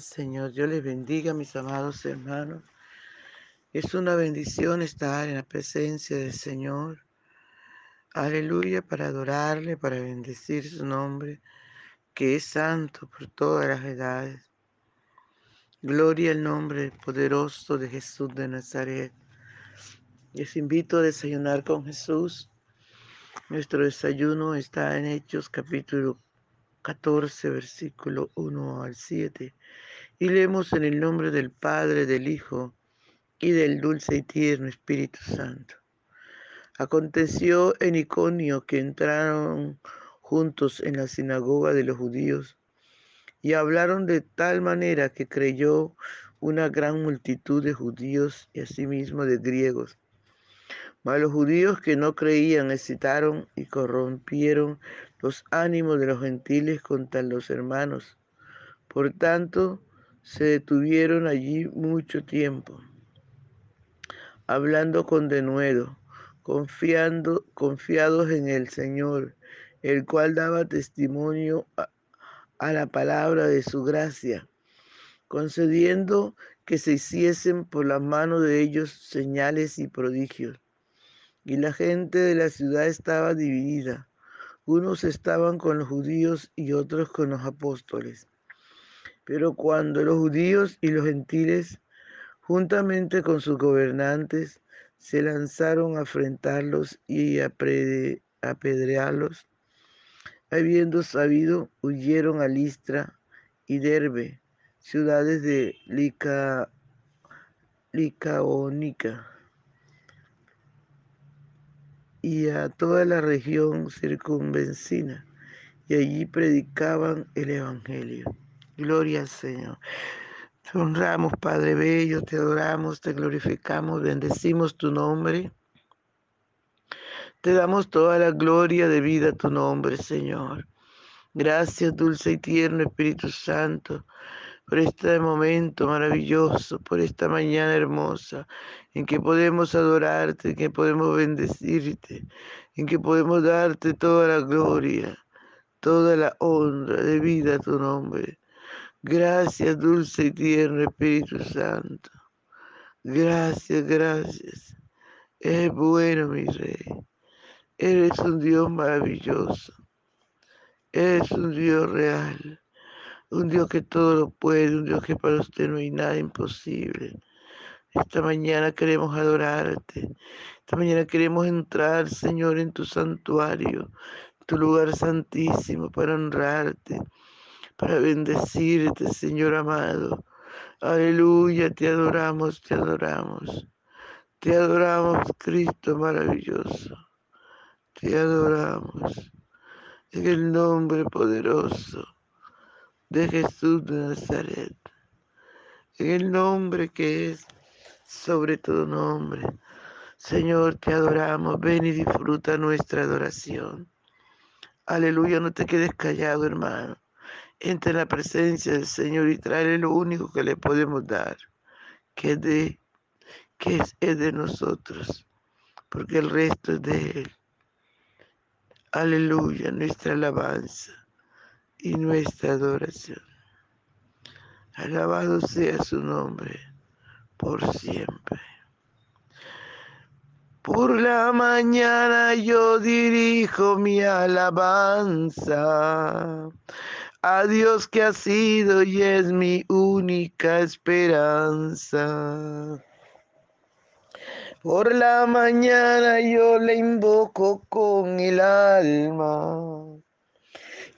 Señor. Dios les bendiga, mis amados hermanos. Es una bendición estar en la presencia del Señor. Aleluya, para adorarle, para bendecir su nombre, que es santo por todas las edades. Gloria al nombre poderoso de Jesús de Nazaret. Les invito a desayunar con Jesús. Nuestro desayuno está en Hechos capítulo 14, versículo 1 al 7. Y leemos en el nombre del Padre, del Hijo y del dulce y tierno Espíritu Santo. Aconteció en Iconio que entraron juntos en la sinagoga de los judíos y hablaron de tal manera que creyó una gran multitud de judíos y asimismo de griegos. Mas los judíos que no creían excitaron y corrompieron los ánimos de los gentiles contra los hermanos. Por tanto, se detuvieron allí mucho tiempo, hablando con denuedo, confiando, confiados en el Señor, el cual daba testimonio a, a la palabra de su gracia, concediendo que se hiciesen por la mano de ellos señales y prodigios y la gente de la ciudad estaba dividida. Unos estaban con los judíos y otros con los apóstoles. Pero cuando los judíos y los gentiles, juntamente con sus gobernantes, se lanzaron a afrentarlos y a apedrearlos, habiendo sabido, huyeron a Listra y Derbe, ciudades de Lica, Licaónica y a toda la región circunvencina, y allí predicaban el Evangelio. Gloria al Señor. Te honramos, Padre Bello, te adoramos, te glorificamos, bendecimos tu nombre. Te damos toda la gloria de vida a tu nombre, Señor. Gracias, dulce y tierno Espíritu Santo por este momento maravilloso, por esta mañana hermosa, en que podemos adorarte, en que podemos bendecirte, en que podemos darte toda la gloria, toda la honra de vida a tu nombre. Gracias, dulce y tierno Espíritu Santo. Gracias, gracias. Es bueno, mi Rey. Eres un Dios maravilloso. Eres un Dios real un Dios que todo lo puede, un Dios que para usted no hay nada imposible. Esta mañana queremos adorarte. Esta mañana queremos entrar, Señor, en tu santuario, tu lugar santísimo, para honrarte, para bendecirte, Señor amado. Aleluya, te adoramos, te adoramos. Te adoramos, Cristo maravilloso. Te adoramos. En el nombre poderoso de Jesús de Nazaret, en el nombre que es sobre todo nombre. Señor, te adoramos, ven y disfruta nuestra adoración. Aleluya, no te quedes callado, hermano. Entra en la presencia del Señor y trae lo único que le podemos dar, que, de, que es, es de nosotros, porque el resto es de Él. Aleluya, nuestra alabanza y nuestra adoración. Alabado sea su nombre por siempre. Por la mañana yo dirijo mi alabanza a Dios que ha sido y es mi única esperanza. Por la mañana yo le invoco con el alma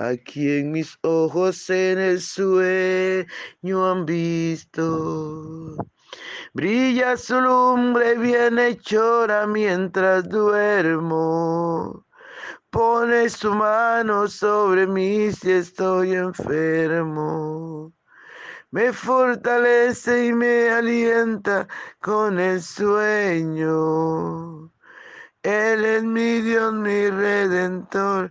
Aquí en mis ojos en el sueño han visto. Brilla su lumbre bienhechora mientras duermo. Pone su mano sobre mí si estoy enfermo me fortalece y me alienta con el sueño. Él es mi Dios, mi redentor,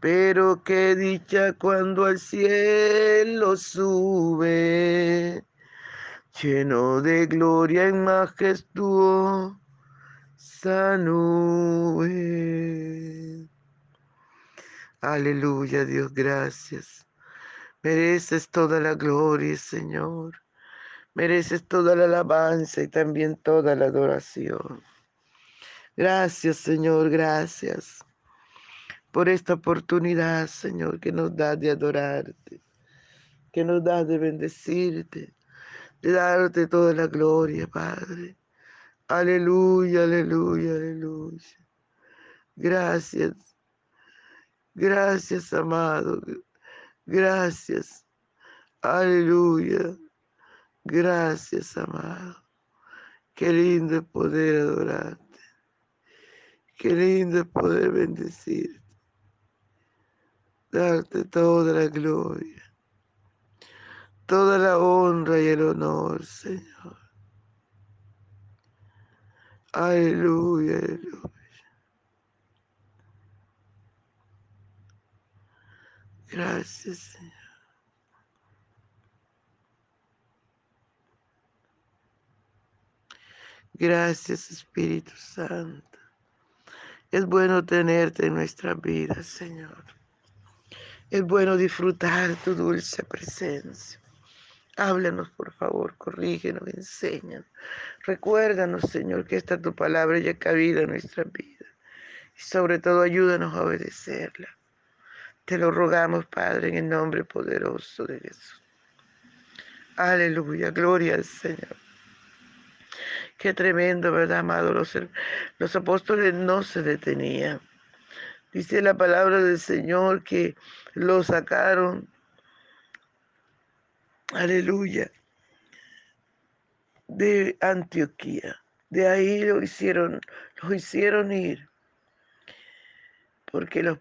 Pero qué dicha cuando al cielo sube, lleno de gloria y majestuosa nube. Aleluya, Dios, gracias. Mereces toda la gloria, Señor. Mereces toda la alabanza y también toda la adoración. Gracias, Señor, gracias por esta oportunidad, Señor, que nos da de adorarte, que nos da de bendecirte, de darte toda la gloria, Padre. Aleluya, aleluya, aleluya. Gracias. Gracias, amado. Gracias. Aleluya. Gracias, amado. Qué lindo poder adorarte. Qué lindo poder bendecirte. Darte toda la gloria. Toda la honra y el honor, Señor. Aleluya, aleluya. Gracias, Señor. Gracias, Espíritu Santo. Es bueno tenerte en nuestra vida, Señor. Es bueno disfrutar tu dulce presencia. Háblanos, por favor, corrígenos, enséñanos. Recuérdanos, Señor, que esta tu palabra ya cabida en nuestra vida. Y sobre todo, ayúdanos a obedecerla. Te lo rogamos, Padre, en el nombre poderoso de Jesús. Aleluya, gloria al Señor. Qué tremendo, ¿verdad, amado? Los, los apóstoles no se detenían. Dice la palabra del Señor que lo sacaron. Aleluya. De Antioquía. De ahí lo hicieron, lo hicieron ir porque los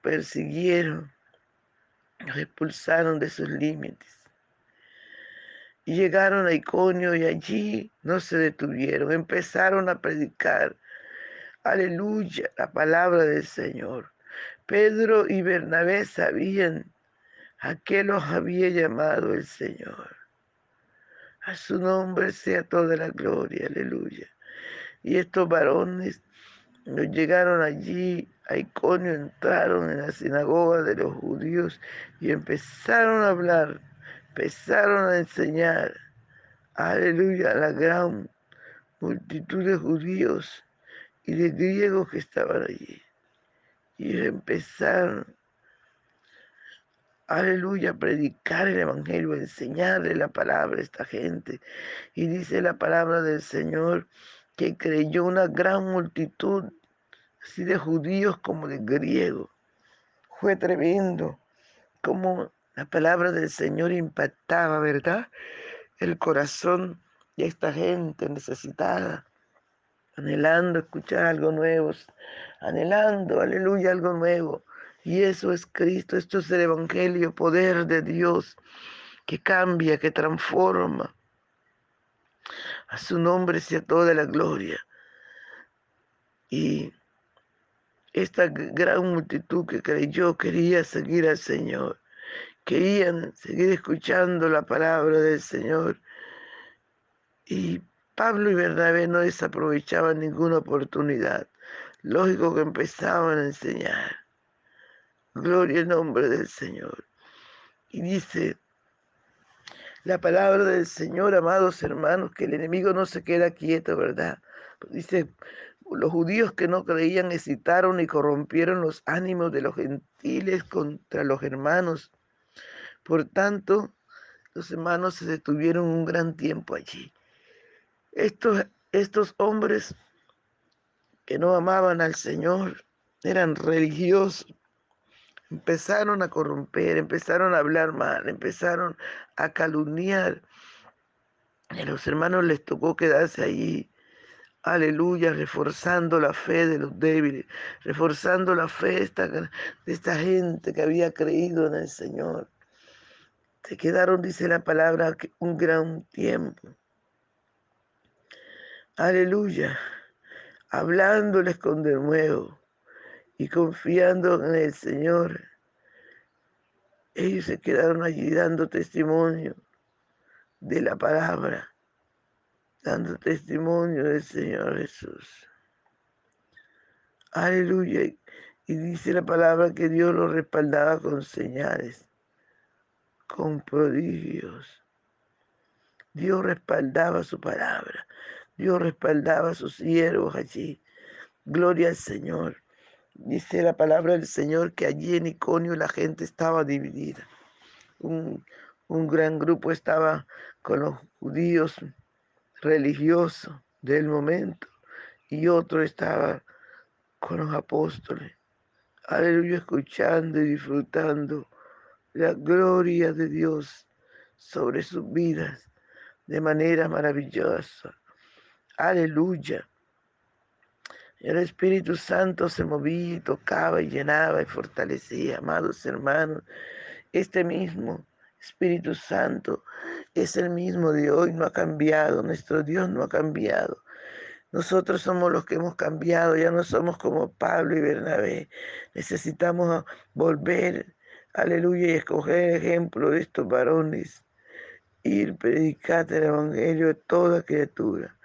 persiguieron, los expulsaron de sus límites. Y llegaron a Iconio y allí no se detuvieron, empezaron a predicar, aleluya, la palabra del Señor. Pedro y Bernabé sabían a qué los había llamado el Señor. A su nombre sea toda la gloria, aleluya. Y estos varones llegaron allí a Iconio, entraron en la sinagoga de los judíos y empezaron a hablar, empezaron a enseñar, aleluya, a la gran multitud de judíos y de griegos que estaban allí. Y empezaron aleluya, predicar el Evangelio, enseñarle la palabra a esta gente. Y dice la palabra del Señor que creyó una gran multitud, así de judíos como de griegos. Fue tremendo como la palabra del Señor impactaba, ¿verdad? El corazón de esta gente necesitada, anhelando escuchar algo nuevo, anhelando, aleluya, algo nuevo. Y eso es Cristo, esto es el Evangelio, poder de Dios que cambia, que transforma. A su nombre sea toda la gloria. Y esta gran multitud que creyó quería seguir al Señor. Querían seguir escuchando la palabra del Señor. Y Pablo y Bernabé no desaprovechaban ninguna oportunidad. Lógico que empezaban a enseñar. Gloria al nombre del Señor. Y dice la palabra del Señor, amados hermanos, que el enemigo no se queda quieto, ¿verdad? Dice, los judíos que no creían excitaron y corrompieron los ánimos de los gentiles contra los hermanos. Por tanto, los hermanos se detuvieron un gran tiempo allí. Estos, estos hombres que no amaban al Señor eran religiosos, empezaron a corromper, empezaron a hablar mal, empezaron a calumniar. Y a los hermanos les tocó quedarse allí, aleluya, reforzando la fe de los débiles, reforzando la fe de esta, de esta gente que había creído en el Señor. Se quedaron, dice la palabra, un gran tiempo. Aleluya, hablándoles con de nuevo y confiando en el Señor, ellos se quedaron allí dando testimonio de la palabra, dando testimonio del Señor Jesús. Aleluya. Y dice la palabra que Dios lo respaldaba con señales, con prodigios. Dios respaldaba su palabra. Dios respaldaba a sus siervos allí. Gloria al Señor. Dice la palabra del Señor que allí en Iconio la gente estaba dividida. Un, gran grupo estaba con los judíos religiosos del momento y otro estaba con los apóstoles. Aleluya, escuchando y disfrutando la gloria de Dios sobre sus vidas de manera maravillosa. Aleluya. El Espíritu Santo se movía y tocaba y llenaba y fortalecía, amados hermanos. Este mismo Espíritu Santo es el mismo de hoy, no ha cambiado, nuestro Dios no ha cambiado. Nosotros somos los que hemos cambiado, ya no somos como Pablo y Bernabé. Necesitamos volver, aleluya, y escoger ejemplo de estos varones. Ir, predicar el Evangelio a toda criatura.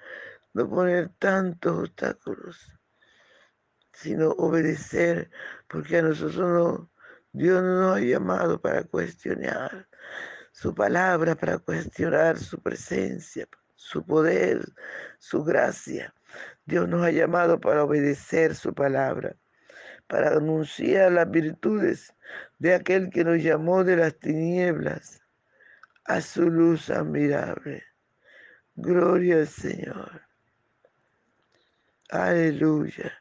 No poner tantos obstáculos sino obedecer, porque a nosotros no, Dios no nos ha llamado para cuestionar su palabra, para cuestionar su presencia, su poder, su gracia. Dios nos ha llamado para obedecer su palabra, para anunciar las virtudes de aquel que nos llamó de las tinieblas a su luz admirable. Gloria al Señor. Aleluya.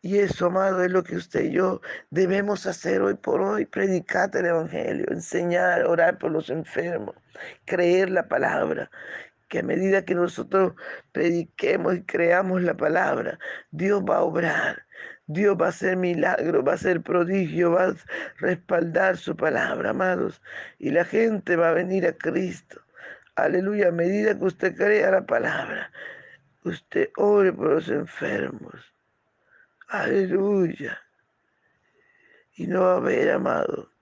Y eso, amado, es lo que usted y yo debemos hacer hoy por hoy, predicar el Evangelio, enseñar, orar por los enfermos, creer la palabra, que a medida que nosotros prediquemos y creamos la palabra, Dios va a obrar, Dios va a hacer milagro, va a hacer prodigio, va a respaldar su palabra, amados, y la gente va a venir a Cristo. Aleluya, a medida que usted crea la palabra, usted ore por los enfermos Aleluya. Y no va a haber, amado,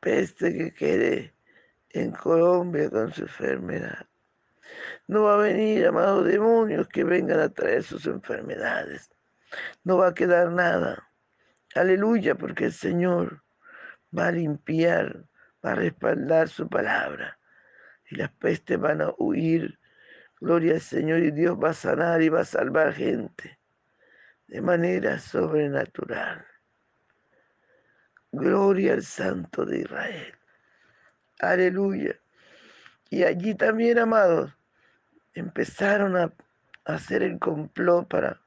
peste que quede en Colombia con su enfermedad. No va a venir, amados demonios, que vengan a traer sus enfermedades. No va a quedar nada. Aleluya, porque el Señor va a limpiar, va a respaldar su palabra. Y las pestes van a huir. Gloria al Señor y Dios va a sanar y va a salvar gente de manera sobrenatural. Gloria al Santo de Israel. Aleluya. Y allí también, amados, empezaron a hacer el complot para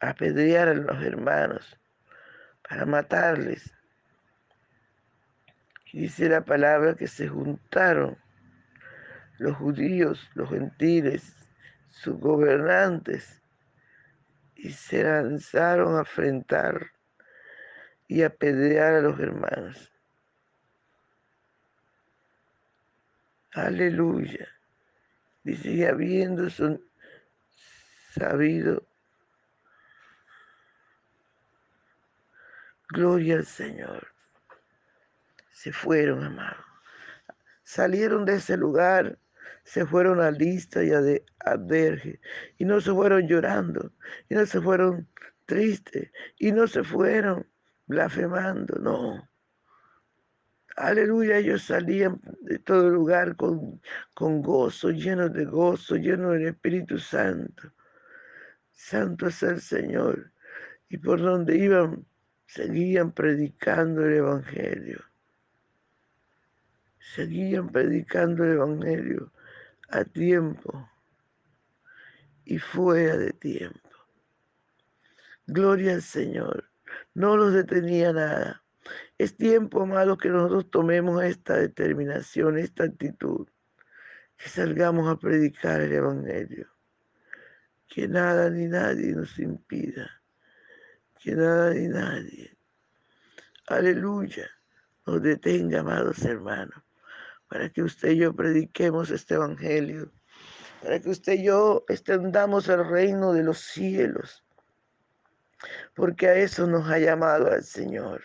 apedrear a los hermanos, para matarles. Y dice la palabra que se juntaron los judíos, los gentiles, sus gobernantes, y se lanzaron a enfrentar y apedrear a los hermanos. Aleluya. Dice, y habiendo son sabido, gloria al Señor. Se fueron, amados. Salieron de ese lugar, se fueron a Lista y a, de, a y no se fueron llorando, y no se fueron tristes, y no se fueron blasfemando, no. Aleluya, ellos salían de todo lugar con, con gozo, llenos de gozo, llenos del Espíritu Santo. Santo es el Señor. Y por donde iban, seguían predicando el Evangelio. Seguían predicando el Evangelio a tiempo y fuera de tiempo. Gloria al Señor. No los detenía nada. Es tiempo, amado, que nosotros tomemos esta determinación, esta actitud, que salgamos a predicar el Evangelio. Que nada ni nadie nos impida. Que nada ni nadie. Aleluya. Nos detenga, amados hermanos, para que usted y yo prediquemos este Evangelio. Para que usted y yo extendamos el reino de los cielos. Porque a eso nos ha llamado al Señor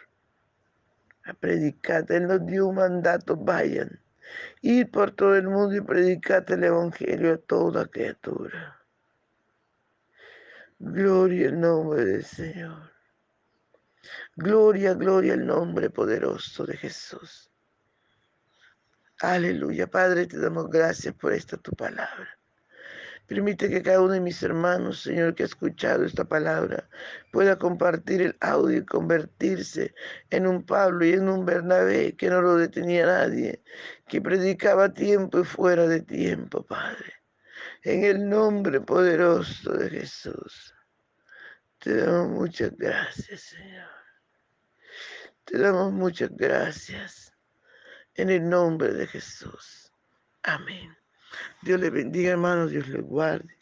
a predicar. Él nos dio un mandato, vayan, ir por todo el mundo y predicar el Evangelio a toda criatura. Gloria al nombre del Señor. Gloria, gloria al nombre poderoso de Jesús. Aleluya, Padre, te damos gracias por esta tu palabra. Permite que cada uno de mis hermanos, Señor, que ha escuchado esta palabra, pueda compartir el audio y convertirse en un Pablo y en un Bernabé que no lo detenía nadie, que predicaba tiempo y fuera de tiempo, Padre. En el nombre poderoso de Jesús. Te damos muchas gracias, Señor. Te damos muchas gracias. En el nombre de Jesús. Amén. Dios le bendiga, hermanos, Dios le guarde.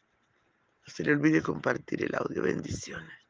No se le olvide compartir el audio. Bendiciones.